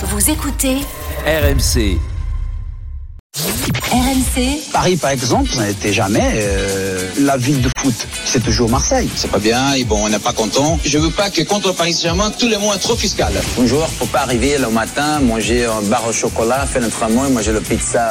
Vous écoutez RMC. RMC Paris, par exemple, ça n'était jamais euh, la ville de foot. C'est toujours Marseille. C'est pas bien, et bon, on n'est pas content. Je veux pas que contre Paris Saint-Germain, tous les mots sont trop fiscal. Un joueur, faut pas arriver le matin, manger un bar au chocolat, faire l'entraînement et manger le pizza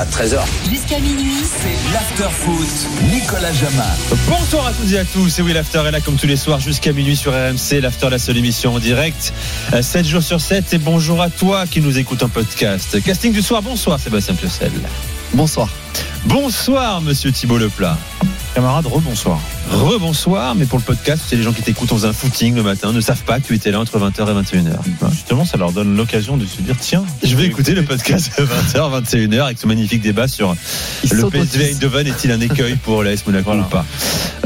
à 13h. jusqu'à minuit. C'est l'after foot. Nicolas Jamin. Bonsoir à toutes et à tous, c'est Will After est là comme tous les soirs jusqu'à minuit sur RMC, l'After la seule émission en direct, euh, 7 jours sur 7 et bonjour à toi qui nous écoute en podcast. Casting du soir, bonsoir Sébastien Piocel. Bonsoir. Bonsoir Monsieur Thibault Leplat. Camarade, rebonsoir. Rebonsoir, mais pour le podcast, c'est les gens qui t'écoutent en faisant un footing le matin ne savent pas que tu étais là entre 20h et 21h. Justement, ça leur donne l'occasion de se dire tiens, Je vais écouter le podcast de 20h, 21h avec ce magnifique débat sur le PSV Eindhoven est-il un écueil pour l'AS Monaco Voilà. ou pas?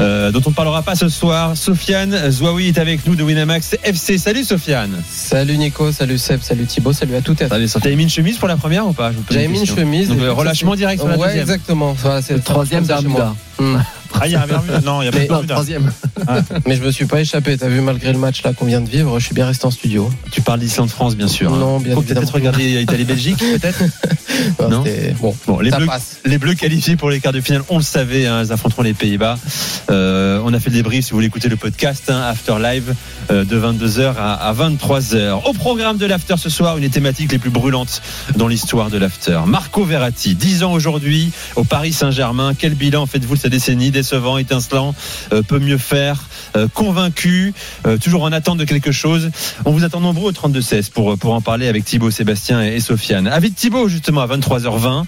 Euh, Dont on ne parlera pas ce soir. Sofiane Zouaoui est avec nous de Winamax FC. Salut Sofiane. Salut Nico, salut Seb, salut Thibaut, salut à toutes et à tous. T'avais mis une chemise pour la première ou pas? J'avais une mis une chemise. Donc ça, relâchement direct sur la Ouais, exactement. Voilà, c'est Le troisième. Bermuda. Ah, il y a un Bermuda. Non, il y a pas Mais- de Bermuda. troisième. Mais je me suis pas échappé. T'as vu, malgré le match là qu'on vient de vivre, je suis bien resté en studio. Tu parles d'Islande-France, bien sûr. hein. Non, bien Faut peut-être regarder Italie-Belgique, peut-être Ah, Non. Bon, Bon, les ça bleus, passe. les bleus qualifiés pour les quarts de finale, on le savait, hein, ils affronteront les Pays-Bas. Euh, on a fait le débrief si vous voulez écouter le podcast, hein, After Live, euh, de 22h à, à 23h. Au programme de l'After ce soir, une des thématiques les plus brûlantes dans l'histoire de l'After. Marco Verratti, 10 ans aujourd'hui au Paris Saint-Germain. Quel bilan faites-vous de sa décennie Décevant, étincelant, euh, peut mieux faire, euh, convaincu, euh, toujours en attente de quelque chose. On vous attend nombreux au 32-16 pour, pour en parler avec Thibaut, Sébastien et, et Sofiane. Avec Thibaut, justement, à 23h20.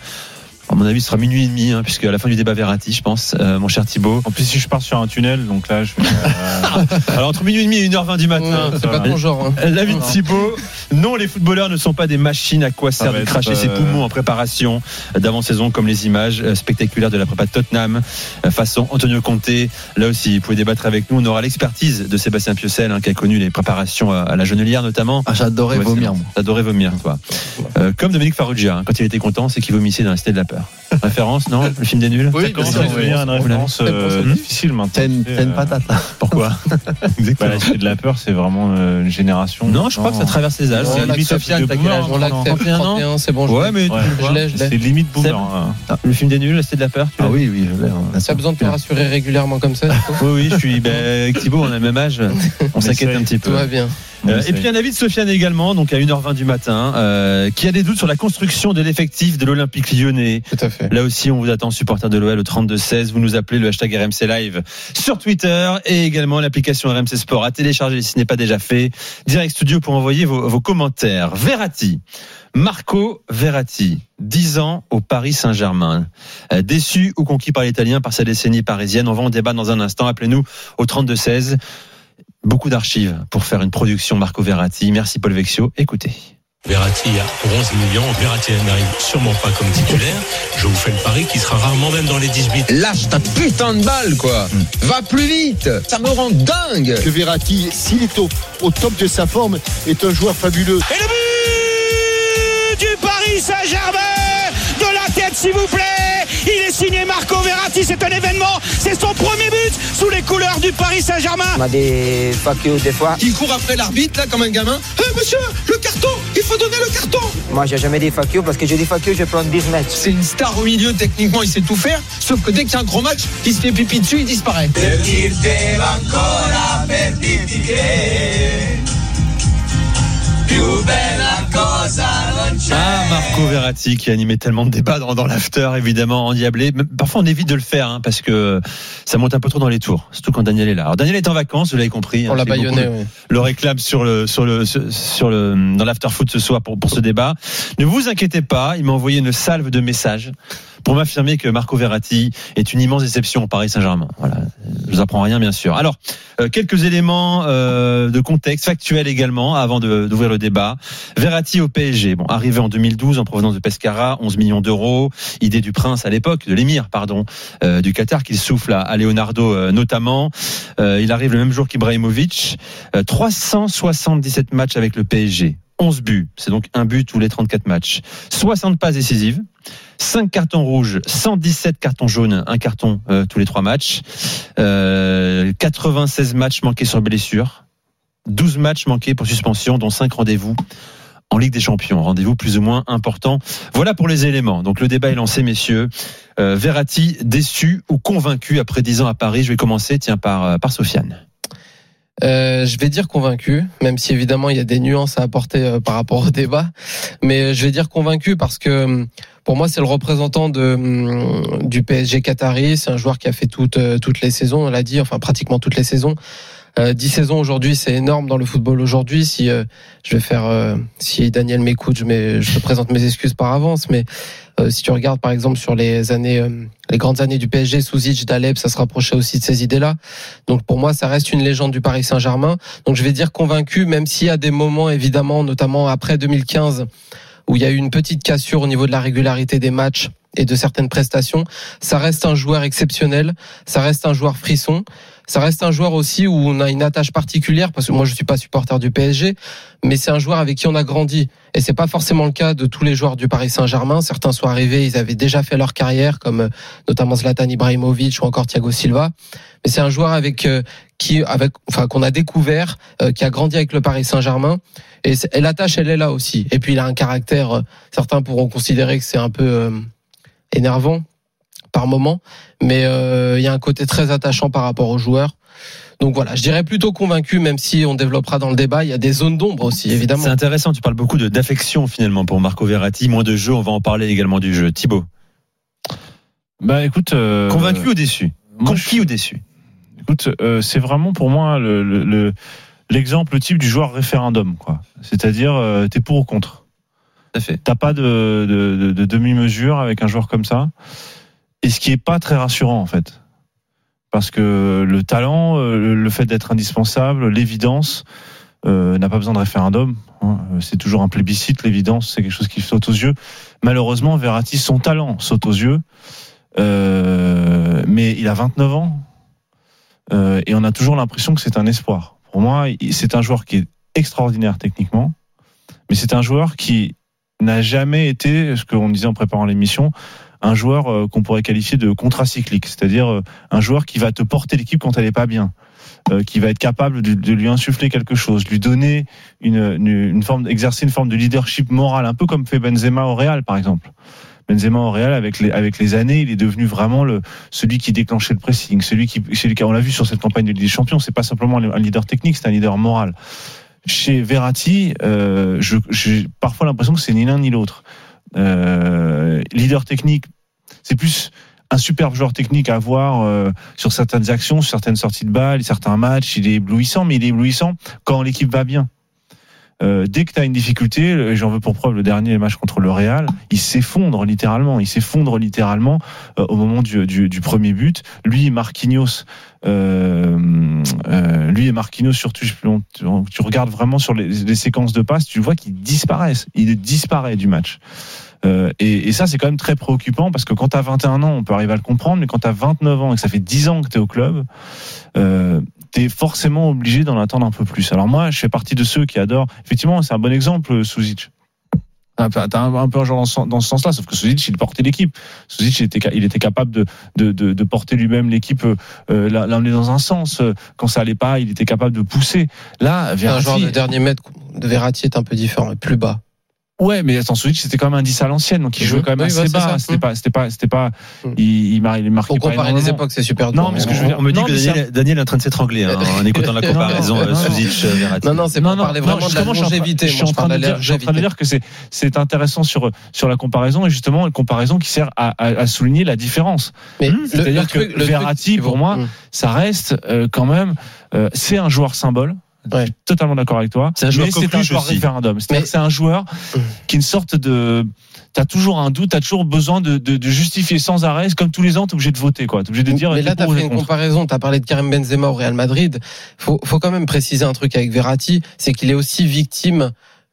À mon avis, ce sera minuit et demi, hein, puisque à la fin du débat Verratti, je pense, euh, mon cher Thibaut. En plus, si je pars sur un tunnel, donc là, je vais. euh, Alors, entre minuit et demi et 1h20 du matin. Ouais, c'est pas ton genre. hein. La vie de Thibaut. Non, les footballeurs ne sont pas des machines à quoi sert de cracher ses euh, poumons en préparation d'avant-saison, comme les images euh, spectaculaires de la prépa de Tottenham, euh, façon Antonio Conte. Là aussi, vous pouvez débattre avec nous. On aura l'expertise de Sébastien Piocel, hein, qui a connu les préparations à la Genelière notamment. Ah, J'adorais Ouais, vomir. T'adorais vomir, toi. Euh, comme Dominique Farrugia, hein, quand il était content, c'est qu'il vomissait dans la Cité de la Peur. Référence, non Le film des nuls Oui, Ça commence bien à sûr. devenir une référence euh, difficile maintenant. T'as une euh, patate là. Pourquoi bah, Exactement. la suite de la peur, c'est vraiment euh, une génération. Non, je crois que ça traverse les âges. On C'est limite Sofiane, t'as quel âge On l'accepte. 31 ans 31, c'est bon. je Ouais, l'ai. mais. C'est limite boomer. Hein. Ah, le film des nuls, Cité de la Peur tu Ah oui, oui, je l'ai. T'as besoin de te rassurer régulièrement comme ça, Oui, oui, je suis. Ben, avec Thibaut, on a le même âge. On s'inquiète un petit Tout peu. va bien. Euh, et puis un avis de Sofiane également, donc à 1h20 du matin, euh, qui a des doutes sur la construction de l'effectif de l'Olympique lyonnais. Tout à fait. Là aussi, on vous attend, supporter de l'OL au 32-16. Vous nous appelez le hashtag RMC Live sur Twitter et également l'application RMC Sport à télécharger si ce n'est pas déjà fait. Direct Studio pour envoyer vos, vos commentaires. Verratti. Marco Verratti, 10 ans au Paris Saint-Germain. Euh, déçu ou conquis par l'Italien par sa décennie parisienne. On va en débattre dans un instant. Appelez-nous au 32-16. Beaucoup d'archives pour faire une production Marco Verratti. Merci Paul Vexio. Écoutez. Verratti à 11 millions. Verratti n'arrive sûrement pas comme titulaire. Je vous fais le pari qu'il sera rarement même dans les 18. Lâche ta putain de balle, quoi. Va plus vite. Ça me rend dingue. que Verratti, s'il est au, au top de sa forme, est un joueur fabuleux. Et le but du Paris Saint-Germain tête s'il vous plaît. Il est signé Marco Verratti, c'est un événement, c'est son premier but sous les couleurs du Paris Saint-Germain. On a des you des fois. Il court après l'arbitre, là, comme un gamin. Eh, monsieur, le carton. Il faut donner le carton. Moi, j'ai jamais dit you parce que je dis fuck you, je prends 10 matchs. C'est une star au milieu, techniquement, il sait tout faire. Sauf que dès qu'il y a un gros match, il se fait pipi dessus, il disparaît. Ah, Marco Verratti qui animait tellement de débats dans, dans l'after, évidemment, endiablé. Mais Parfois, on évite de le faire hein, parce que ça monte un peu trop dans les tours, surtout quand Daniel est là. Alors, Daniel est en vacances, vous l'avez compris. On hein, l'a c'est beaucoup baïonné, le- oui. le réclame sur le sur le sur sur le dans l'after foot ce soir pour pour ce débat. Ne vous inquiétez pas, il m'a envoyé une salve de messages pour m'affirmer que Marco Verratti est une immense déception au Paris Saint-Germain. Voilà, je vous apprends rien bien sûr. Alors euh, quelques éléments euh, de contexte factuel également avant d'ouvrir le débat. Verratti au PSG, bon arrivé en 2012 en provenance de Pescara, 11 millions d'euros, idée du prince à l'époque, de l'émir pardon, euh, du Qatar qu'il souffle à, à Leonardo euh, notamment. Euh, il arrive le même jour qu'Ibrahimovic. Euh, 377 matchs avec le PSG. 11 buts, c'est donc un but tous les 34 matchs. 60 passes décisives, 5 cartons rouges, 117 cartons jaunes, un carton euh, tous les 3 matchs. Euh, 96 matchs manqués sur blessure, 12 matchs manqués pour suspension, dont 5 rendez-vous en Ligue des Champions. Rendez-vous plus ou moins important. Voilà pour les éléments. Donc le débat est lancé, messieurs. Euh, Verratti déçu ou convaincu après 10 ans à Paris? Je vais commencer, tiens, par, euh, par Sofiane. Euh, je vais dire convaincu, même si évidemment il y a des nuances à apporter euh, par rapport au débat, mais euh, je vais dire convaincu parce que hum, pour moi c'est le représentant de hum, du PSG Qatari, c'est un joueur qui a fait toutes toutes les saisons, on l'a dit, enfin pratiquement toutes les saisons. Euh, 10 saisons aujourd'hui, c'est énorme dans le football aujourd'hui. Si euh, je vais faire, euh, si Daniel m'écoute, je, je te présente mes excuses par avance. Mais euh, si tu regardes par exemple sur les années, euh, les grandes années du PSG, Souzic, Daleb, ça se rapprochait aussi de ces idées-là. Donc pour moi, ça reste une légende du Paris Saint-Germain. Donc je vais dire convaincu, même s'il y a des moments évidemment, notamment après 2015, où il y a eu une petite cassure au niveau de la régularité des matchs et de certaines prestations. Ça reste un joueur exceptionnel, ça reste un joueur frisson, ça reste un joueur aussi où on a une attache particulière parce que moi je suis pas supporter du PSG, mais c'est un joueur avec qui on a grandi et c'est pas forcément le cas de tous les joueurs du Paris Saint-Germain. Certains sont arrivés, ils avaient déjà fait leur carrière comme euh, notamment Zlatan Ibrahimovic ou encore Thiago Silva, mais c'est un joueur avec euh, qui avec enfin qu'on a découvert, euh, qui a grandi avec le Paris Saint-Germain et, et la tâche elle est là aussi. Et puis il a un caractère, certains pourront considérer que c'est un peu énervant par moment, mais euh, il y a un côté très attachant par rapport aux joueurs. Donc voilà, je dirais plutôt convaincu, même si on développera dans le débat. Il y a des zones d'ombre aussi, évidemment. C'est intéressant, tu parles beaucoup d'affection finalement pour Marco Verratti, moins de jeu, on va en parler également du jeu. Thibaut, Bah écoute, euh, convaincu ou déçu? Conquis ou déçu? Écoute, euh, c'est vraiment pour moi le le- le- l'exemple type du joueur référendum, quoi. C'est-à-dire, euh, t'es pour ou contre? Tout à fait. T'as pas de, de, de- de demi-mesure avec un joueur comme ça? Et ce qui est pas très rassurant en fait, parce que le talent, euh, le- fait d'être indispensable, l'évidence euh, n'a pas besoin de référendum. hein. Euh, C'est toujours un plébiscite. L'évidence, c'est quelque chose qui saute aux yeux. Malheureusement, Verratti, son talent saute aux yeux. Mais il a 29 ans et on a toujours l'impression que c'est un espoir. Pour moi, c'est un joueur qui est extraordinaire techniquement, mais c'est un joueur qui n'a jamais été, ce qu'on disait en préparant l'émission, un joueur euh, qu'on pourrait qualifier de contracyclique, c'est-à-dire euh, un joueur qui va te porter l'équipe quand elle est pas bien, euh, qui va être capable de, de lui insuffler quelque chose, lui donner une, une, une forme, exercer une forme de leadership moral, un peu comme fait Benzema au Real par exemple. Benzema au Real, avec les, avec les années, il est devenu vraiment le, celui qui déclenchait le pressing, celui qui, celui qui on l'a vu sur cette campagne de Ligue des Champions, c'est pas simplement un leader technique, c'est un leader moral. Chez Verratti, euh, j'ai parfois l'impression que c'est ni l'un ni l'autre. Euh, leader technique, c'est plus un superbe joueur technique à voir euh, sur certaines actions, sur certaines sorties de balles, certains matchs. Il est éblouissant, mais il est éblouissant quand l'équipe va bien. Euh, dès que tu as une difficulté, j'en veux pour preuve le dernier match contre le Real, il s'effondre littéralement. Il s'effondre littéralement euh, au moment du, premier but. Lui, Marquinhos, euh, lui et Marquinhos surtout, tu, tu regardes vraiment sur les, séquences de passes, tu vois qu'ils disparaissent. Il disparaît du match. Et, ça, c'est quand même très préoccupant parce que quand tu as 21 ans, on peut arriver à le comprendre, mais quand tu as 29 ans et que ça fait 10 ans que tu es au club, tu es forcément obligé d'en attendre un peu plus. Alors moi, je fais partie de ceux qui adorent. Effectivement, c'est un bon exemple, Souzic. Ah, T'as un, un peu un genre dans ce, sens-là, sauf que Souzic, il portait l'équipe. Souzic, il était, il était capable de, de, de, de porter lui-même l'équipe, euh, la- l'emmener dans un sens. Euh, Quand ça allait pas, il était capable de pousser. Là, un Verratti, joueur de dernier mètre de Verratti est un peu différent plus bas. Ouais, mais attends, Switch c'était quand même un 10 à l'ancienne, donc il jouait quand même Oui, assez bas. C'était pas, c'était pas, c'était pas, Mhm. il, il, mar- il marquait Pour pas comparer les époques, c'est super Non, dur. mais ce que je veux dire- On me dit Non, que Daniel, Daniel est en train de s'étrangler hein, en écoutant la comparaison Non, euh, non, non. Verratti. Non, non, c'est Non, non, parler non, vraiment de la longévité. Je suis en train de dire, je suis en train de dire que c'est, c'est intéressant sur, sur la comparaison et justement une comparaison qui sert à, à, à souligner la différence. Le- c'est-à-dire que Verratti, pour moi, Mmh. Ça reste euh, quand même, euh, c'est un joueur symbole. Ouais. Je suis totalement d'accord avec toi. C'est un joueur mais un joueur référendum. Mais- c'est un joueur qui est une sorte de. T'as toujours un doute, t'as toujours besoin de, de, de justifier sans arrêt. C'est comme tous les ans, t'es obligé de voter, quoi. T'es obligé de dire. mais là, pour tu ou as t'es fait une contre. comparaison. Tu as parlé de Karim Benzema au Real Madrid. faut, faut quand même préciser un truc avec Verratti, c'est qu'il est aussi victime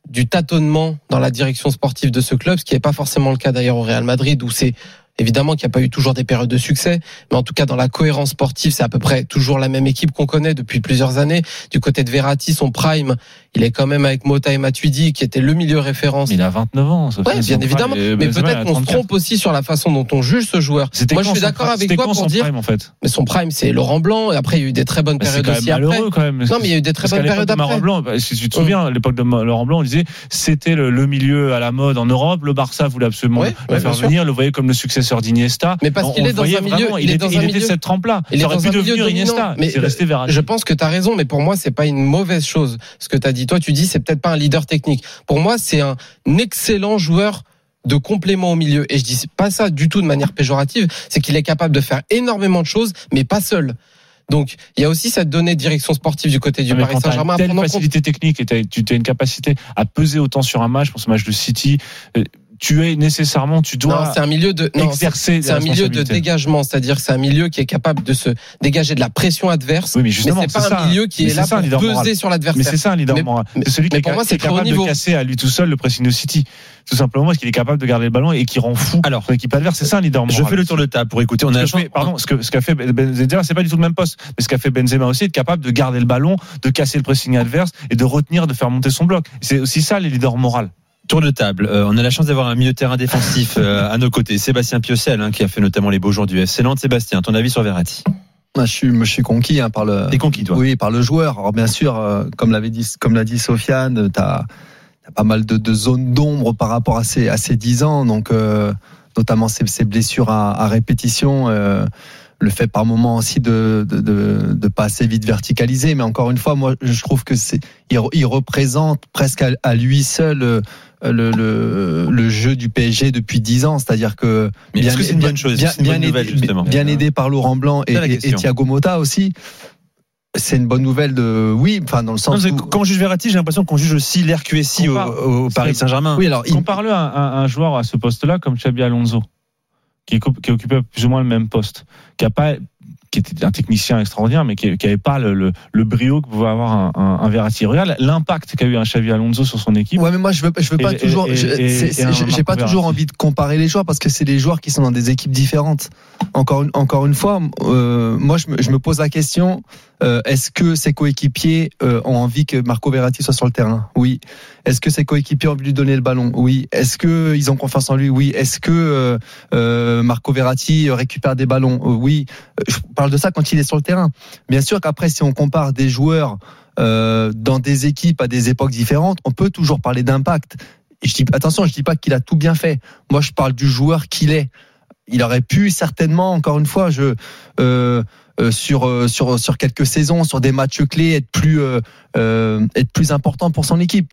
du tâtonnement dans la direction sportive de ce club, ce qui n'est pas forcément le cas d'ailleurs au Real Madrid, où c'est Évidemment qu'il n'y a pas eu toujours des périodes de succès, mais en tout cas dans la cohérence sportive, c'est à peu près toujours la même équipe qu'on connaît depuis plusieurs années. Du côté de Verratti, son prime, il est quand même avec Mota et Matuidi, qui était le milieu référence. Il a 29 ans. fait bien évidemment. et Mais peut-être qu'on se 34. trompe aussi sur la façon dont on juge ce joueur. Moi, je suis d'accord avec toi quand pour dire, prime, en fait. mais son prime, c'est Laurent Blanc. Et après, il y a eu des très bonnes Bah, périodes quand même aussi après. malheureux quand même. Non, mais il y a eu des très bonnes périodes de Laurent après. Blanc, bah, si tu te souviens, à l'époque de Laurent Blanc, on disait c'était le, le milieu à la mode en Europe. Le Barça voulait absolument Oui, le oui, faire venir, le voyait comme le successeur d'Iniesta. Mais parce qu'il est dans un milieu- il est dans était, milieu- cette trempe-là. Il aurait dans pu un milieu devenir Iniesta. mais C'est resté. Je pense que tu as raison, mais pour moi, c'est pas une mauvaise chose. Ce que tu as dit, toi, tu dis, c'est peut-être pas un leader technique. Pour moi, c'est un excellent joueur de complément au milieu. Et je dis pas ça du tout de manière péjorative, c'est qu'il est capable de faire énormément de choses, mais pas seul. Donc, il y a aussi cette donnée de direction sportive du côté du mais Paris Saint-Germain une prendre en compte. facilité technique et tu as une capacité à peser autant sur un match, pour ce match de City, euh, tu es nécessairement, tu dois Non, c'est un milieu de non, exercer c'est un milieu de dégagement, c'est-à-dire c'est un milieu qui est capable de se dégager de la pression adverse. Oui, mais justement, c'est pas un milieu qui Mais est c'est là ça, un pour leader peser moral. sur Mais l'adversaire. c'est ça un leader Mais- moral. mais- C'est celui qui mais est, pour moi, qui c'est est très haut capable niveau. de casser à lui tout seul le pressing de City. Tout simplement parce qu'il est capable de garder le ballon et qui rend fou Alors, son équipe adverse. C'est ça un leader moral. Je fais le tour de table pour écouter. On a fait- pardon, ce que ce qu'a fait Benzema, c'est pas du tout le même poste, mais ce qu'a fait Benzema aussi, être capable de garder le ballon, de casser le pressing adverse et de retenir, de faire monter son bloc. C'est aussi ça les leaders moraux. Tour de table. Euh, on a la chance d'avoir un milieu de terrain défensif euh, à nos côtés. Sébastien Piocel, hein, qui a fait notamment les beaux jours du FC Nantes. Sébastien, ton avis sur Verratti? Je suis, je suis conquis hein, par le. T'es conquis, toi? Oui, par le joueur. Alors bien sûr, euh, comme l'avait dit, comme l'a dit Sofiane, t'as as pas mal de, de zones d'ombre par rapport à ces à ces dix ans, donc euh, notamment ces, ces blessures à, à répétition. euh, le fait par moment aussi de, de, de, de pas assez vite verticaliser, mais encore une fois, moi je trouve que c'est il, il représente presque à, à lui seul euh, le, le, le jeu du PSG depuis 10 ans, c'est-à-dire que Mais est-ce que c'est une bien- bonne chose Est-ce bien, que c'est une bonne bien nouvelle, aidé, justement bien aidé par Laurent Blanc et. Thiago Motta aussi. C'est une bonne nouvelle de oui, enfin dans le sens où Quand on juge Verratti, j'ai l'impression qu'on juge aussi l'RQSI au, Paris Saint-Germain. oui alors il- Compare-le à, un- un joueur à ce poste-là comme Xabi Alonso, qui, est, qui occupait plus ou moins le même poste, qui a pas qui était un technicien extraordinaire, mais qui n'avait pas le, le, le brio que pouvait avoir un, un, un Verratti. Regarde l'impact qu'a eu un Xavi Alonso sur son équipe. Ouais, mais moi je veux, je veux pas Et- toujours. J'ai pas toujours envie de comparer les joueurs parce que c'est des joueurs qui sont dans des équipes différentes. Encore une, encore une fois, euh, moi je me, je me pose la question euh, est-ce que ses coéquipiers euh, ont envie que Marco Verratti soit sur le terrain? Oui. Est-ce que ses coéquipiers ont envie de lui donner le ballon? Oui. Est-ce que ils ont confiance en lui? Oui. Est-ce que euh, euh, Marco Verratti récupère des ballons? Euh, Oui. Je parle de ça quand il est sur le terrain. Bien sûr qu'après, si on compare des joueurs euh, dans des équipes à des époques différentes, on peut toujours parler d'impact. Je dis attention, je dis pas qu'il a tout bien fait. Moi, je parle du joueur qu'il est. Il aurait pu certainement, encore une fois, je euh, sur euh, sur sur quelques saisons, sur des matchs clés, être plus euh, euh, être plus important pour son équipe.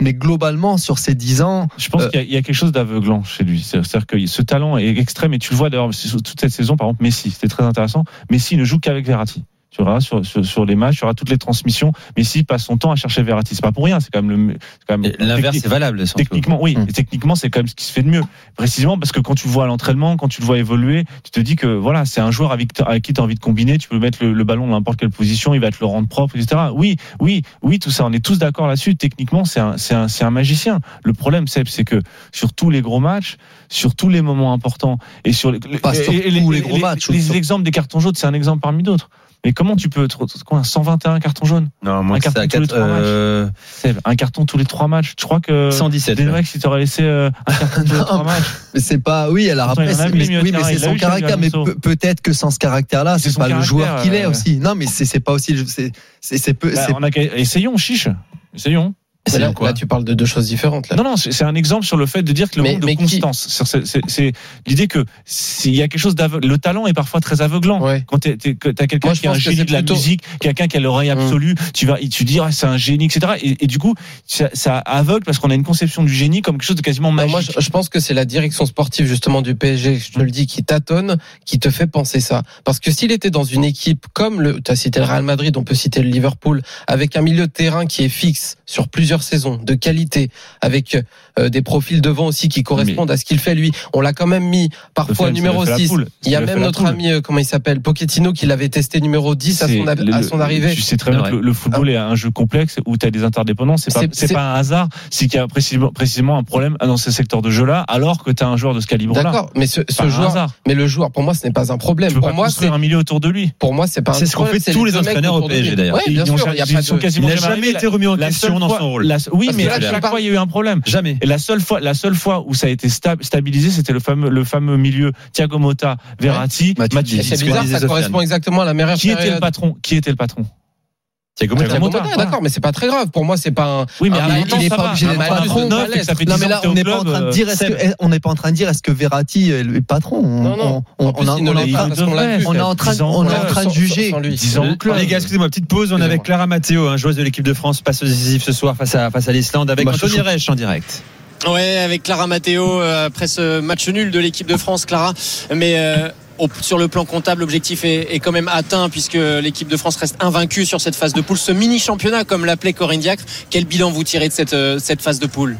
Mais globalement, sur ces dix ans, Je pense Euh, qu'il y, y a quelque chose d'aveuglant chez lui. C'est- C'est-à-dire que ce talent est extrême et tu le vois d'ailleurs toute cette saison. Par exemple, Messi, c'était très intéressant. Messi ne joue qu'avec Verratti. Tu verras sur, sur, sur les matchs, tu auras toutes les transmissions. Messi passe son temps à chercher Verratti. C'est pas pour rien. C'est quand même le. L'inverse est valable. surtout. Techniquement, oui. Mm. Et techniquement, c'est quand même ce qui se fait de mieux. Précisément parce que quand tu le vois à l'entraînement, quand tu le vois évoluer, tu te dis que voilà, c'est un joueur avec, avec qui tu as envie de combiner. Tu peux mettre le, le ballon dans n'importe quelle position, il va te le rendre propre, etc. Oui, oui, oui, tout ça, on est tous d'accord là-dessus. Techniquement, c'est un, c'est un, c'est un magicien. Le problème, Seb, c'est que sur tous les gros matchs, sur tous les moments importants et sur les, Pas et tous les gros matchs, les, exemples des cartons jaunes, c'est un exemple parmi d'autres. Mais comment tu peux quoi, 121 cartons jaunes? Non, moi, Un c'est carton tous les quatre- trois matchs. euh, Seb, un carton tous les trois matchs. Tu crois que 117. ouais. Denrek, si t'aurais laissé euh, un carton tous les matchs, mais c'est pas oui. Alors après, c'est- mais, oui, mais c'est son caractère. Mais peut-être que sans ce caractère-là, C'est c'est pas le caractère, joueur qu'il est euh, aussi. Non, mais c'est pas aussi. C'est c'est peu. bah, essayons, chiche. Essayons. Mais là, quoi là, tu parles de deux choses différentes. Là. Non, non, c'est c'est un exemple sur le fait de dire que le Mais- manque de mais constance. C'est- c'est- C'est c'est l'idée que s'il y a quelque chose d'aveugle, le talent est parfois très aveuglant. Ouais. Quand que t'as quelqu'un qui a un génie c'est de la plutôt- musique, quelqu'un qui a l'oreille Mm. absolue, tu vas, tu dis ah, c'est un génie, etc. Et, et du coup, ça, ça aveugle parce qu'on a une conception du génie comme quelque chose de quasiment Non, magique. moi, je, je pense que c'est la direction sportive justement du PSG, je te le dis, qui tâtonne, qui te fait penser ça. Parce que s'il était dans une équipe comme le, tu as cité le Real Madrid, on peut citer le Liverpool, avec un milieu de terrain qui est fixe sur plusieurs saison, de qualité, avec euh, des profils devant aussi qui correspondent à ce qu'il fait lui. On l'a quand même mis parfois fait- numéro ça fait la 6. poule. Il y a même notre ami, euh, comment il s'appelle, Pochettino, qui l'avait testé numéro 10 à son, a- le- à son arrivée. Tu sais très bien que le, le football est un jeu complexe où tu as des interdépendances. C'est pas, pas un hasard. C'est qu'il y a précisément, précisément un problème dans ce secteur de jeu-là, alors que tu as un joueur de ce calibre-là. D'accord, mais ce, joueur, hasard. mais le joueur, pour moi, ce n'est pas un problème. Tu peux Pour pas moi, c'est construire un milieu autour de lui. pour moi, c'est pas un C'est ce qu'ont problème, fait tous les entraîneurs au de PSG, d'ailleurs. Ils ont sûr, jamais- il y a ils pas sont de- quasiment Il n'a jamais jamais arrivés. été remis en question dans son rôle. oui, mais à chaque fois, il y a eu un problème. Jamais. La seule fois, la seule fois où ça a été sta- stabilisé, c'était le fameux, le fameux milieu Thiago Motta, Verratti, Matuidi. Matuidi. C'est bizarre, ça correspond exactement à la meilleure Qui était le patron? Qui était le patron? D'accord, mais c'est pas très grave. Pour moi, c'est pas un. Oui, mais Ah, un il moment, est ça pas va. obligé d'être patron, Non mais là on n'est pas en train de euh, dire est-ce que on n'est pas en train de dire est-ce que Verratti est le patron? On, Non, non. on, on, est en train- on est en train ouais, de juger sans lui. 10 ans au club. Les gars, excusez-moi, petite pause. On est avec Clara Matteo, joueuse de l'équipe de France, passeuse décisive ce soir face à, face à l'Islande, avec Bah, Anthony. Reich en direct. Ouais, avec Clara Matteo euh, après ce match nul de l'équipe de France, Clara. Mais euh, sur le plan comptable, l'objectif est, est quand même atteint puisque l'équipe de France reste invaincue sur cette phase de poule. Ce mini championnat, comme l'appelait Corinne Diacre, quel bilan vous tirez de cette, euh, cette phase de poule?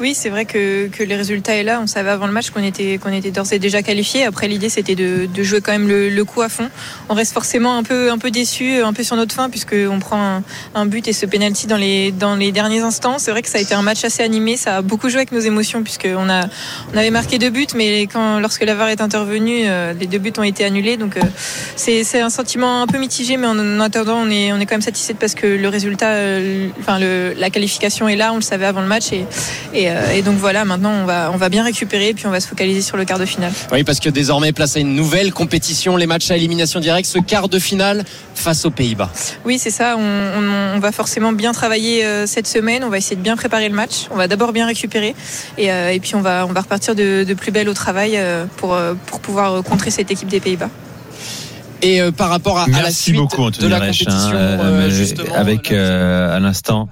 Oui, c'est vrai que, que les résultats est là. On savait avant le match qu'on était, qu'on était d'ores et déjà qualifiés. Après, l'idée, c'était de, de jouer quand même le, le coup à fond. On reste forcément un peu, un peu déçu, un peu sur notre fin, puisqu'on prend un, but et ce penalty dans les, dans les derniers instants. C'est vrai que ça a été un match assez animé. Ça a beaucoup joué avec nos émotions, puisqu'on a, on avait marqué deux buts, mais quand, lorsque la VAR est intervenue, euh, les deux buts ont été annulés. Donc, euh, c'est, un sentiment un peu mitigé, mais en attendant, on est, on est quand même satisfait parce que le résultat, euh, enfin, le, la qualification est là. On le savait avant le match et, euh, et donc voilà, maintenant on va, on va bien récupérer et puis on va se focaliser sur le quart de finale. Oui, parce que désormais, place à une nouvelle compétition, les matchs à élimination directe, ce quart de finale face aux Pays-Bas. Oui, c'est ça. On, on- on va forcément bien travailler euh, cette semaine. On va essayer de bien préparer le match. On va d'abord bien récupérer et, euh, et puis on va, on va repartir de, de plus belle au travail euh, pour, pour pouvoir contrer cette équipe des Pays-Bas. Et euh, par rapport à, à la Merci suite beaucoup, de la Reich, compétition, hein, euh, euh, justement, avec euh, à l'instant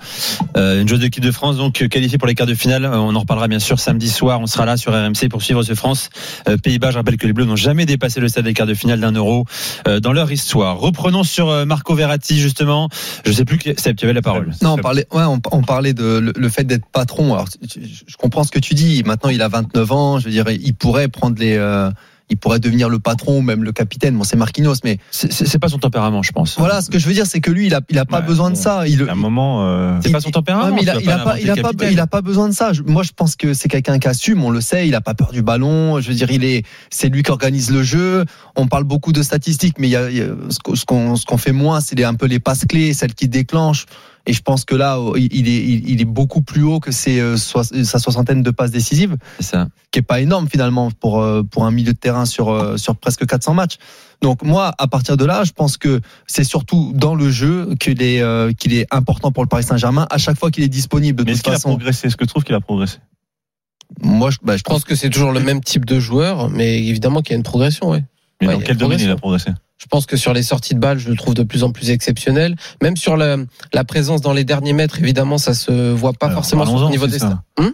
euh, une joueuse de l'équipe de France donc qualifiée pour les quarts de finale. On en reparlera bien sûr samedi soir. On sera là sur RMC pour suivre ce France euh, Pays-Bas. Je rappelle que les Bleus n'ont jamais dépassé le stade des quarts de finale d'un euro euh, dans leur histoire. Reprenons sur euh, Marco Verratti justement. Je sais plus qui Seb, tu avais la parole. Non, on parlait, ouais, on, on parlait de le, le fait d'être patron. Alors, je, je comprends ce que tu dis. Maintenant, il a 29 ans. Je veux dire, il pourrait prendre les, euh, il pourrait devenir le patron ou même le capitaine. Bon, c'est Marquinhos, mais C'est- pas son tempérament, je pense. voilà, ce que je veux dire, c'est que lui, il a, il a pas Ouais, besoin de ça. Il, À un moment, euh, C'est pas son tempérament. Ouais, mais il a, il pas, il a l'inventer pas, capitaine. il a pas besoin de ça. Je- moi, je pense que c'est quelqu'un qui assume. On le sait. Il a pas peur du ballon. Je veux dire, il est, c'est lui qui organise le jeu. On parle beaucoup de statistiques, mais il y a, il y a- ce qu'on, ce qu'on, fait moins, c'est un peu les passes clés, celles qui déclenchent. Et je pense que là, il il est, il il est beaucoup plus haut que ses, euh, soix- sa soixantaine de passes décisives, C'est ça. qui est pas énorme finalement pour euh, pour un milieu de terrain sur euh, sur presque 400 matchs. Donc moi, à partir de là, je pense que c'est surtout dans le jeu qu'il est euh, qu'il est important pour le Paris Saint-Germain. À chaque fois qu'il est disponible, de mais est-ce qu'il a progressé? Est-ce que tu trouves qu'il a progressé? Moi, je, bah, je pense que c'est toujours le même type de joueur, mais évidemment qu'il y a une progression, ouais. Mais Ouais, dans quel domaine il a progression. progressé? Je pense que sur les sorties de balles, je le trouve de plus en plus exceptionnel. Même sur la, la présence dans les derniers mètres, évidemment, ça se voit pas Alors, forcément sur le niveau des stats. Hum?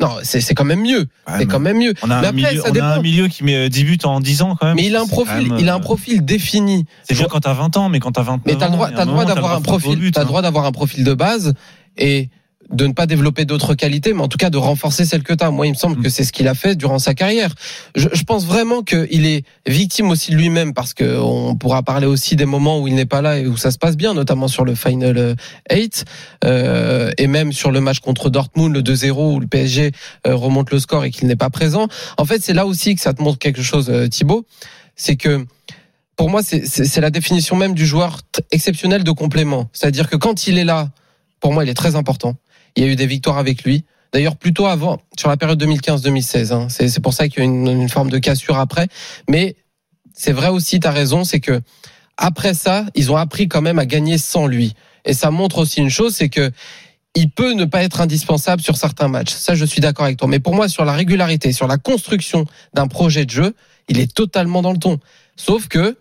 Non, c'est quand même mieux. c'est quand même mieux. On a, Mais un, après, milieu, ça on a un dépend. milieu qui met euh, 10 buts en 10 ans quand même. Mais il a un profil, même, il a un euh, profil défini. C'est bien quand t'as 20 ans, mais quand t'as 29 Mais t'as le droit, ans, il y a t'as le droit d'avoir un profil, t'as hein. le droit d'avoir un profil de base et de ne pas développer d'autres qualités, mais en tout cas de renforcer celles que t'as. Moi, il me semble Mm. que c'est ce qu'il a fait durant sa carrière. Je, je pense vraiment qu'il est victime aussi de lui-même parce que on pourra parler aussi des moments où il n'est pas là et où ça se passe bien, notamment sur le final 8 euh, et même sur le match contre Dortmund, le 2-0 où le PSG euh, remonte le score et qu'il n'est pas présent. En fait, c'est là aussi que ça te montre quelque chose, euh, Thibaut, c'est que pour moi, c'est- la définition même du joueur exceptionnel de complément. C'est-à-dire que quand il est là, pour moi, il est très important. Il y a eu des victoires avec lui. D'ailleurs, plutôt avant, sur la période 2015-2016. Hein. C'est pour ça qu'il y a une, une forme de cassure après. Mais c'est vrai aussi, tu as raison, c'est que après ça, ils ont appris quand même à gagner sans lui. Et ça montre aussi une chose, c'est que il peut ne pas être indispensable sur certains matchs. Ça, je suis d'accord avec toi. Mais pour moi, sur la régularité, sur la construction d'un projet de jeu, il est totalement dans le ton. Sauf que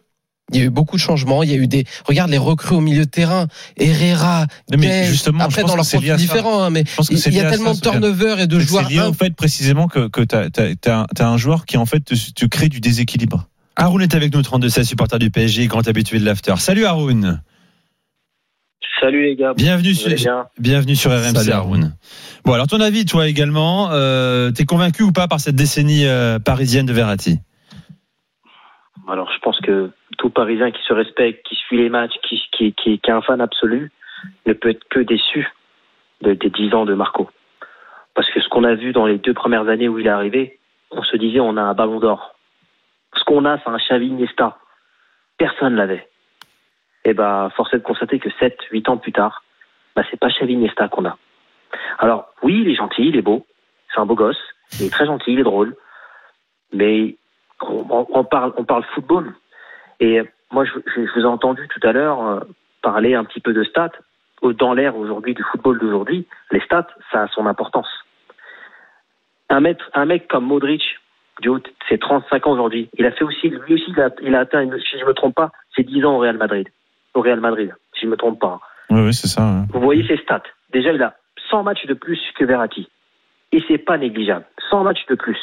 il y a eu beaucoup de changements. Il y a eu des, regarde les recrues au milieu de terrain, Herrera, Non, mais Gueye, justement, je après pense dans leur c'est profil différent, hein, mais Je pense que il c'est y a tellement ça, de turnover et de C'est joueurs. lié au fait précisément que, t'as, t'as, un- joueur qui en fait te, te crée du déséquilibre. Haroun est avec nous, 32 16 supporter du PSG, grand habitué de l'after. Salut Haroun. Salut les gars. Bienvenue sur, bien bienvenue sur RMC, Salut, Haroun. Bon, alors ton avis, toi également, euh, t'es convaincu ou pas par cette décennie euh, parisienne de Verratti? Alors, je pense que tout Parisien qui se respecte, qui suit les matchs, qui, est un fan absolu, ne peut être que déçu de- des 10 ans de Marco. Parce que ce qu'on a vu dans les deux premières années où il est arrivé, on se disait on a un ballon d'or. Ce qu'on a, c'est un Xavi Iniesta. Personne l'avait. Et ben, force est de constater que 7, 8 ans plus tard, bah, c'est pas Xavi qu'on a. Alors, oui, il est gentil, il est beau, c'est un beau gosse, il est très gentil, il est drôle, mais on parle football. Et moi, je, je- je vous ai entendu tout à l'heure euh, parler un petit peu de stats. Au- Dans l'ère aujourd'hui du football d'aujourd'hui, les stats, ça a son importance. Un mec, un mec comme Modric, du haut, c'est 35 ans aujourd'hui. Il a fait aussi, lui aussi, il a, il a atteint, si je me trompe pas, c'est 10 ans au Real Madrid. Au Real Madrid, si je me trompe pas. Oui, oui, c'est ça. ouais. Vous voyez ses stats. Déjà, il a 100 matchs de plus que Verratti. Et c'est pas négligeable. 100 matchs de plus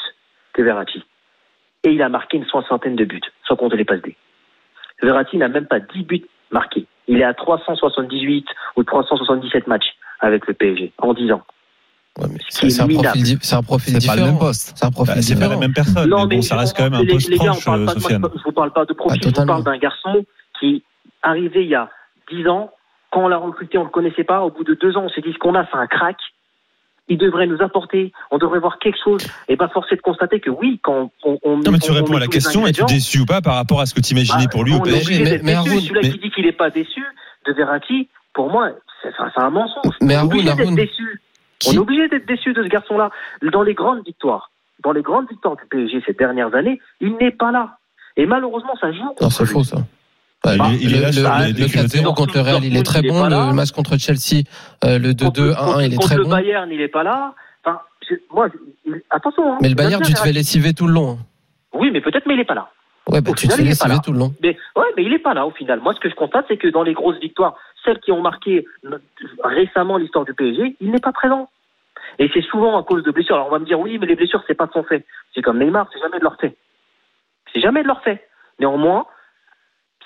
que Verratti. Et il a marqué une soixantaine de buts, sans compter les passes D. Verratti n'a même pas 10 buts marqués. Il est à 378 ou 377 matchs avec le PSG en 10 ans. Est C'est un profil, un profil C'est pas le différent. même poste. C'est un profil Bah, c'est pas différent. la même personne. Non, mais bon, ça reste quand même un les, poste les gars, on proche, parle euh, pas, moi, Sofiane. je vous parle pas de profil, Ah, je vous parle d'un garçon qui, arrivé il y a 10 ans, quand on l'a recruté, on le connaissait pas. Au bout de deux ans, on s'est dit ce qu'on a, c'est un crack. Il devrait nous apporter, on devrait voir quelque chose. Et pas forcer de constater que oui, quand on. on Non, mais tu on- on réponds met à la question, es-tu déçu ou pas par rapport à ce que tu imaginais bah, pour lui au est PSG Mais- mais Celui-là mais- qui dit qu'il n'est pas déçu de Verratti, pour moi, c'est un mensonge. Mais on est obligé d'être déçu. qui- On est obligé d'être déçu de ce garçon-là. Dans les grandes victoires, dans les grandes victoires du PSG ces dernières années, il n'est pas là. Et malheureusement, ça joue. Non, contre c'est faux ça. Bah, il le, est- il est là le- sur le- les le déculottés. 4-0 contre le Real, il est très Il est bon. Le match contre Chelsea, euh, le 2-2, 1-1, il est Contre très le bon. Bayern, il n'est pas là. Enfin, je- moi, il- attention. hein. Mais le Bayern, tu te fais lessiver tout le long. Oui, mais peut-être, mais il n'est pas là. Ouais, bah, Au tu te final, fais est pas lessiver tout le long. Mais ouais, mais il est pas là au final. Moi, ce que je constate, c'est que dans les grosses victoires, celles qui ont marqué récemment l'histoire du PSG, il n'est pas présent. Et c'est souvent à cause de blessures. Alors on va me dire oui, mais les blessures, c'est pas de son fait. C'est comme Neymar, c'est jamais de leur fait. C'est jamais de leur fait. Néanmoins,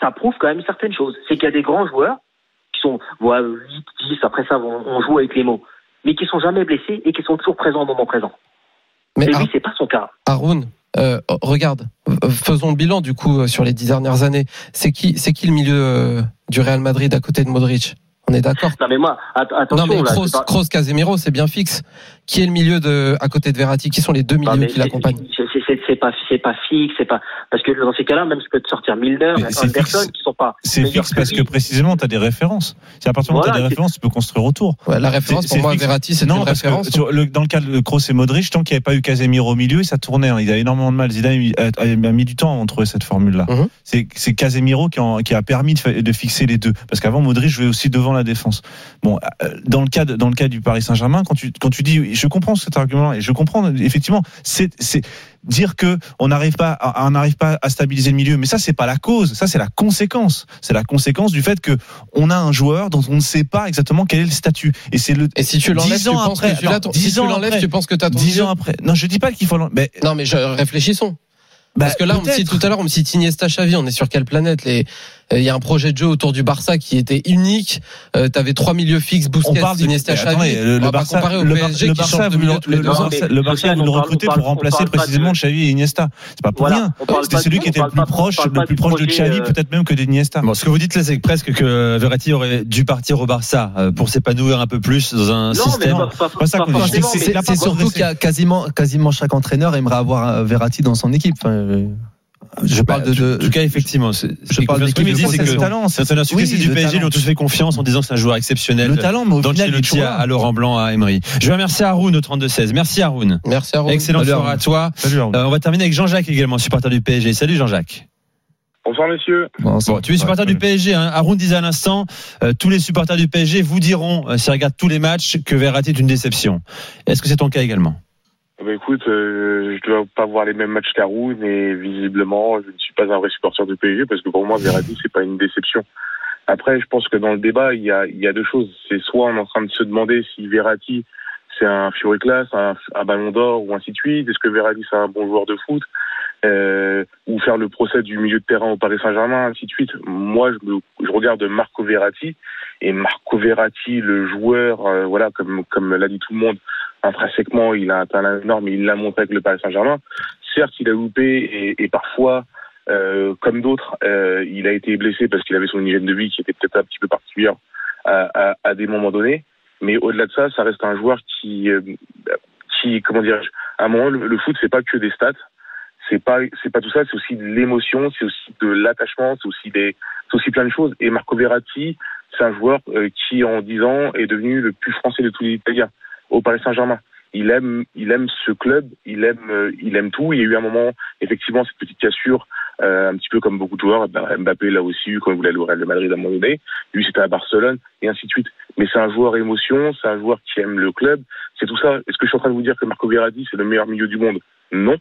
ça prouve quand même certaines choses. C'est qu'il y a des grands joueurs qui sont voilà, 8, 10, après ça, on, joue avec les mots, mais qui sont jamais blessés et qui sont toujours présents au moment présent. Mais et lui, c'est pas son cas. Haroun, euh, regarde, faisons le bilan du coup euh, sur les dix dernières années. C'est qui, c'est qui le milieu euh, du Real Madrid à côté de Modric? On est d'accord? Non mais moi, at- attention. Non mais Kroos, pas- Kroos, Casemiro, c'est bien fixe. Qui est le milieu de à côté de Verratti? Qui sont les deux milieux qui l'accompagnent? c'est- c'est- pas, c'est pas fixe, c'est pas parce que dans ces cas-là, même je peux te sortir Milner, Anderson, qui sont pas. C'est fixe parce que précisément, tu as des références. C'est à partir du moment où tu as des références, tu peux construire autour. Ouais, La référence C'est- pour moi. Verratti, c'est non, une que référence. sur le- dans le cas de Kroos et Modric, tant qu'il n'y avait pas eu Casemiro au milieu, ça tournait. hein. Il avait énormément de mal. Zidane a mis- a, a mis du temps de trouver cette formule-là. Mhm. C'est c'est Casemiro qui, en- qui a permis de, fixer les deux. Parce qu'avant, Modric jouait aussi devant la défense. Bon, euh, dans le cas de- dans le cas du Paris Saint-Germain, quand tu quand tu dis, je comprends cet argument et je comprends effectivement, c'est c'est dire que on n'arrive pas à- on n'arrive pas à stabiliser le milieu, mais ça c'est pas la cause, ça c'est la conséquence. C'est la conséquence du fait que on a un joueur dont on ne sait pas exactement quel est le statut. Et c'est le Et si tu l'enlèves, tu penses après, que tu l'as ton- si tu l'enlèves, tu penses que tu as ton dix ans après. Non, je dis pas qu'il faut. Mais Non mais je, réfléchissons. bah, Parce que là, on me cite tout à l'heure, on me cite Iniesta, Xavi. On est sur quelle planète Les, il y a un projet de jeu autour du Barça qui était unique. Euh, T'avais trois milieux fixes, on Busquets, Iniesta, Xavi. le, le Barça, le, PSG le qui Barça les le deux Barça- ans. mais le Barça voulu le recruter pour parle- remplacer précisément Xavi et Iniesta. C'est pas pour Voilà, rien. C'était celui qui était le plus proche, le plus proche de Xavi, euh, peut-être même que d'Iniesta. Bon, ce que vous dites là, c'est presque que Verratti aurait dû partir au Barça euh, pour s'épanouir un peu plus dans un système. C'est- surtout qu'il y a quasiment, quasiment chaque entraîneur aimerait avoir euh, Verratti dans son équipe. Enfin, euh, je parle de, de- En tout cas, effectivement, je ce parle d'équipe me de dit, c'est que talent, c'est- certains succès du PSG lui talent. ont tous fait confiance en disant que c'est un joueur exceptionnel. Le talent, mais au final, il à, Laurent Blanc, à Emery. Je vais remercier Haroun au 32-16. Merci Haroun. Merci Haroun. Excellente Salut, soirée à toi. Euh, on va terminer avec Jean-Jacques également, supporter du PSG. Salut Jean-Jacques. Bonsoir messieurs. Bon, ça- Bon, tu es supporter du PSG. Hein. Haroun disait à l'instant, euh, tous les supporters du PSG vous diront, euh, s'ils regardent tous les matchs, que Verratti est une déception. Est-ce que c'est ton cas également? Ben, écoute, euh, je dois pas voir les mêmes matchs qu'Aroun et visiblement, je ne suis pas un vrai supporter du PSG parce que pour moi, Verratti, c'est pas une déception. Après, je pense que dans le débat, il y a, y a deux choses. C'est soit on est en train de se demander si Verratti, c'est un Fiori classe, un, un ballon d'or ou ainsi de suite. Est-ce que Verratti, c'est un bon joueur de foot euh, ou faire le procès du milieu de terrain au Paris Saint-Germain, ainsi de suite. Moi, je, je regarde Marco Verratti et Marco Verratti, le joueur, euh, voilà, comme comme l'a dit tout le monde, intrinsèquement, il a un talent énorme, il l'a montré avec le Paris Saint-Germain. Certes, il a loupé et, et parfois, euh, comme d'autres, euh, il a été blessé parce qu'il avait son hygiène de vie qui était peut-être un petit peu particulière à, à, à des moments donnés. Mais au-delà de ça, ça reste un joueur qui, euh, qui, comment dirais-je, à un moment, le, le foot, c'est pas que des stats. C'est pas, c'est pas tout ça. C'est aussi de l'émotion, c'est aussi de l'attachement, c'est aussi des, c'est aussi plein de choses. Et Marco Verratti, c'est un joueur euh, qui, en 10 ans, est devenu le plus français de tous les Italiens au Paris Saint-Germain. Il aime, il aime ce club, il aime, euh, il aime tout. Il y a eu un moment, effectivement, cette petite cassure, euh, un petit peu comme beaucoup de joueurs. Ben, Mbappé l'a aussi eu quand il voulait aller au de Madrid à un moment donné. Lui, c'était à Barcelone, et ainsi de suite. Mais c'est un joueur émotion, c'est un joueur qui aime le club. C'est tout ça. Est-ce que je suis en train de vous dire que Marco Verratti, c'est le meilleur milieu du monde? Non.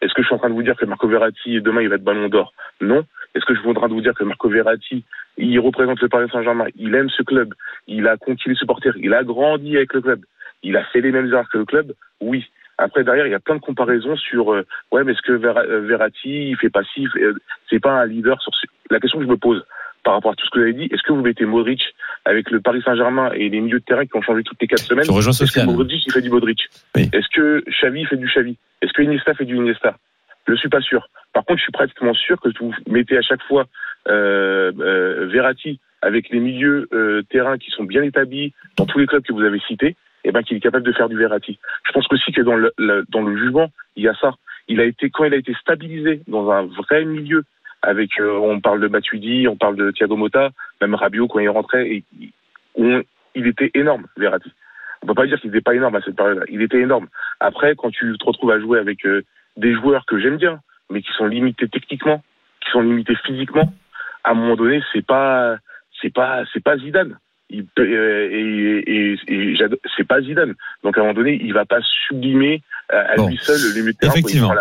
Est-ce que je suis en train de vous dire que Marco Verratti, demain, il va être ballon d'or? Non. Est-ce que je suis en train de vous dire que Marco Verratti, il représente le Paris Saint-Germain? Il aime ce club. Il a conquis les supporters. Il a grandi avec le club. Il a fait les mêmes erreurs que le club Oui. Après, derrière, il y a plein de comparaisons sur euh, ouais, mais est-ce que euh, Verratti, il fait pas ci, il fait- euh, c'est pas un leader sur ce- La question que je me pose par rapport à tout ce que vous avez dit, est-ce que vous mettez Modric avec le Paris Saint-Germain et les milieux de terrain qui ont changé toutes les quatre semaines Je rejoins Est-ce que. Modric, il fait du Modric Est-ce que Xavi fait du Xavi Est-ce que Iniesta fait du Iniesta Je suis pas sûr. Par contre, je suis pratiquement sûr que vous mettez à chaque fois euh, euh, Verratti avec les milieux euh, terrain qui sont bien établis dans tous les clubs que vous avez cités, et ben qu'il est capable de faire du Verratti. Je pense aussi que dans le, le- dans le jugement, il y a ça. Il a été quand il a été stabilisé dans un vrai milieu avec euh, on parle de Matuidi, on parle de Thiago Motta, même Rabiot quand il rentrait et on- il était énorme Verratti. On peut pas dire qu'il n'était pas énorme à cette période-là. Il était énorme. Après, quand tu te retrouves à jouer avec euh, des joueurs que j'aime bien, mais qui sont limités techniquement, qui sont limités physiquement, à un moment donné, c'est pas, c'est pas, c'est pas Zidane. Il peut- euh, et, et, et c'est pas Zidane. Donc à un moment donné, il va pas sublimer euh, à Bon. lui seul le milieu de terrain. Effectivement.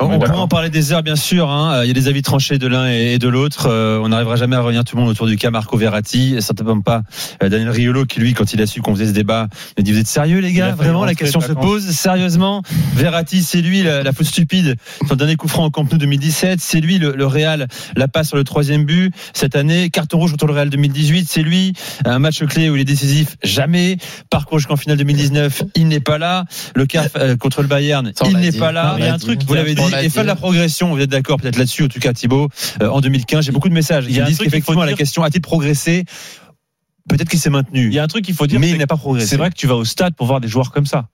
on pourra en parler des heures, bien sûr. hein. Il y a des avis tranchés de l'un et de l'autre. Euh, on n'arrivera jamais à revenir tout le monde autour du cas Marco Verratti. Et certainement pas euh, Daniel Riolo, qui lui, quand il a su qu'on faisait ce débat, il a dit Vous êtes sérieux, les gars? Vraiment, la question se pose sérieusement. Verratti, c'est lui la, la faute stupide. Son dernier coup franc au Camp Nou 2017. C'est lui le, le Real, la passe sur le troisième but cette année. Carton rouge contre le Real 2018. C'est lui un match clé où il est décisif. Jamais. Parcours jusqu'en finale 2019. Il n'est pas là. Le quart euh, contre le Bayern. Ça, il l'a n'est pas là. Il y a l'a un truc, vous l'avez dit. L'a Et fin de la progression. Vous êtes d'accord peut-être là-dessus, en tout cas Thibaut. Euh, en 2015, j'ai beaucoup de messages Il y a un disent qu'effectivement la dire. question a-t-il progressé? Peut-être qu'il s'est maintenu. Il y a un truc qu'il faut dire, mais il n'a pas progressé. C'est vrai que tu vas au stade pour voir des joueurs comme ça.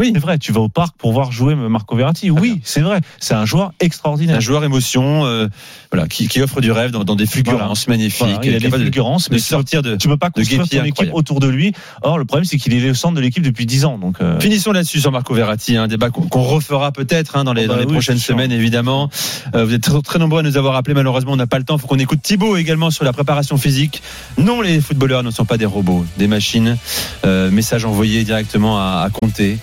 Oui, c'est vrai. Tu vas au parc pour voir jouer Marco Verratti. Oui, c'est vrai. C'est un joueur extraordinaire. un joueur émotion, euh, voilà, qui, qui offre du rêve dans, dans des fulgurances magnifiques. Voilà, il a des de- fulgurances, de mais sortir de. tu peux pas de construire ton équipe autour de lui. Or, le problème, c'est qu'il est le centre de l'équipe depuis 10 ans. Donc, euh, Finissons là-dessus sur Marco Verratti, un débat qu'on qu'on refera peut-être hein, dans les, Oh bah dans les oui, prochaines sûr. semaines, évidemment. Euh, vous êtes très, très nombreux à nous avoir appelés, malheureusement, on n'a pas le temps. Il faut qu'on écoute Thibaut également sur la préparation physique. Non, les footballeurs ne sont pas des robots, des machines. Euh, message envoyé directement à, à Comté.